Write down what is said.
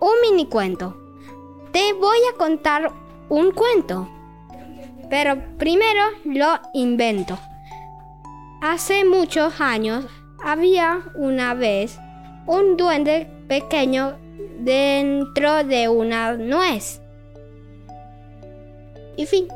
un mini cuento. Te voy a contar un cuento, pero primero lo invento. Hace muchos años había una vez un duende pequeño dentro de una nuez. Y fin.